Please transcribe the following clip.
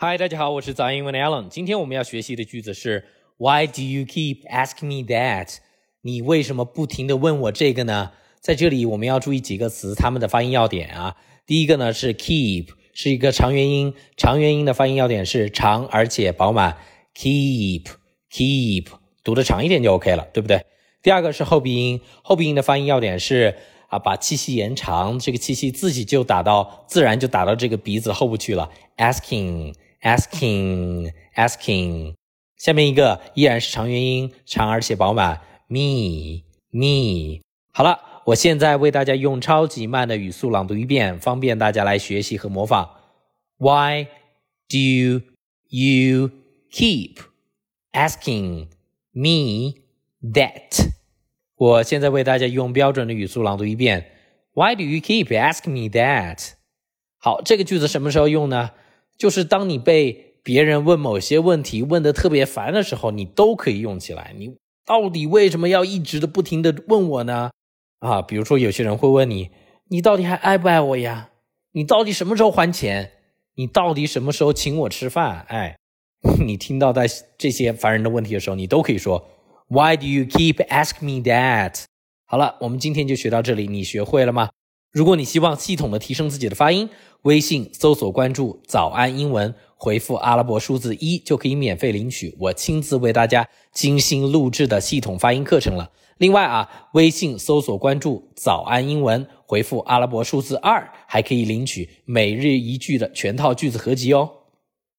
嗨，大家好，我是早安英文的 Alan。今天我们要学习的句子是 Why do you keep asking me that？你为什么不停的问我这个呢？在这里我们要注意几个词，它们的发音要点啊。第一个呢是 keep，是一个长元音，长元音的发音要点是长而且饱满。keep，keep，读的长一点就 OK 了，对不对？第二个是后鼻音，后鼻音的发音要点是啊，把气息延长，这个气息自己就打到，自然就打到这个鼻子后部去了。asking。Asking asking，下面一个依然是长元音，长而且饱满。me me，好了，我现在为大家用超级慢的语速朗读一遍，方便大家来学习和模仿。Why do you keep asking me that？我现在为大家用标准的语速朗读一遍。Why do you keep asking me that？好，这个句子什么时候用呢？就是当你被别人问某些问题问得特别烦的时候，你都可以用起来。你到底为什么要一直的不停的问我呢？啊，比如说有些人会问你，你到底还爱不爱我呀？你到底什么时候还钱？你到底什么时候请我吃饭？哎，你听到在这些烦人的问题的时候，你都可以说 Why do you keep ask me that？好了，我们今天就学到这里，你学会了吗？如果你希望系统的提升自己的发音，微信搜索关注“早安英文”，回复阿拉伯数字一就可以免费领取我亲自为大家精心录制的系统发音课程了。另外啊，微信搜索关注“早安英文”，回复阿拉伯数字二，还可以领取每日一句的全套句子合集哦。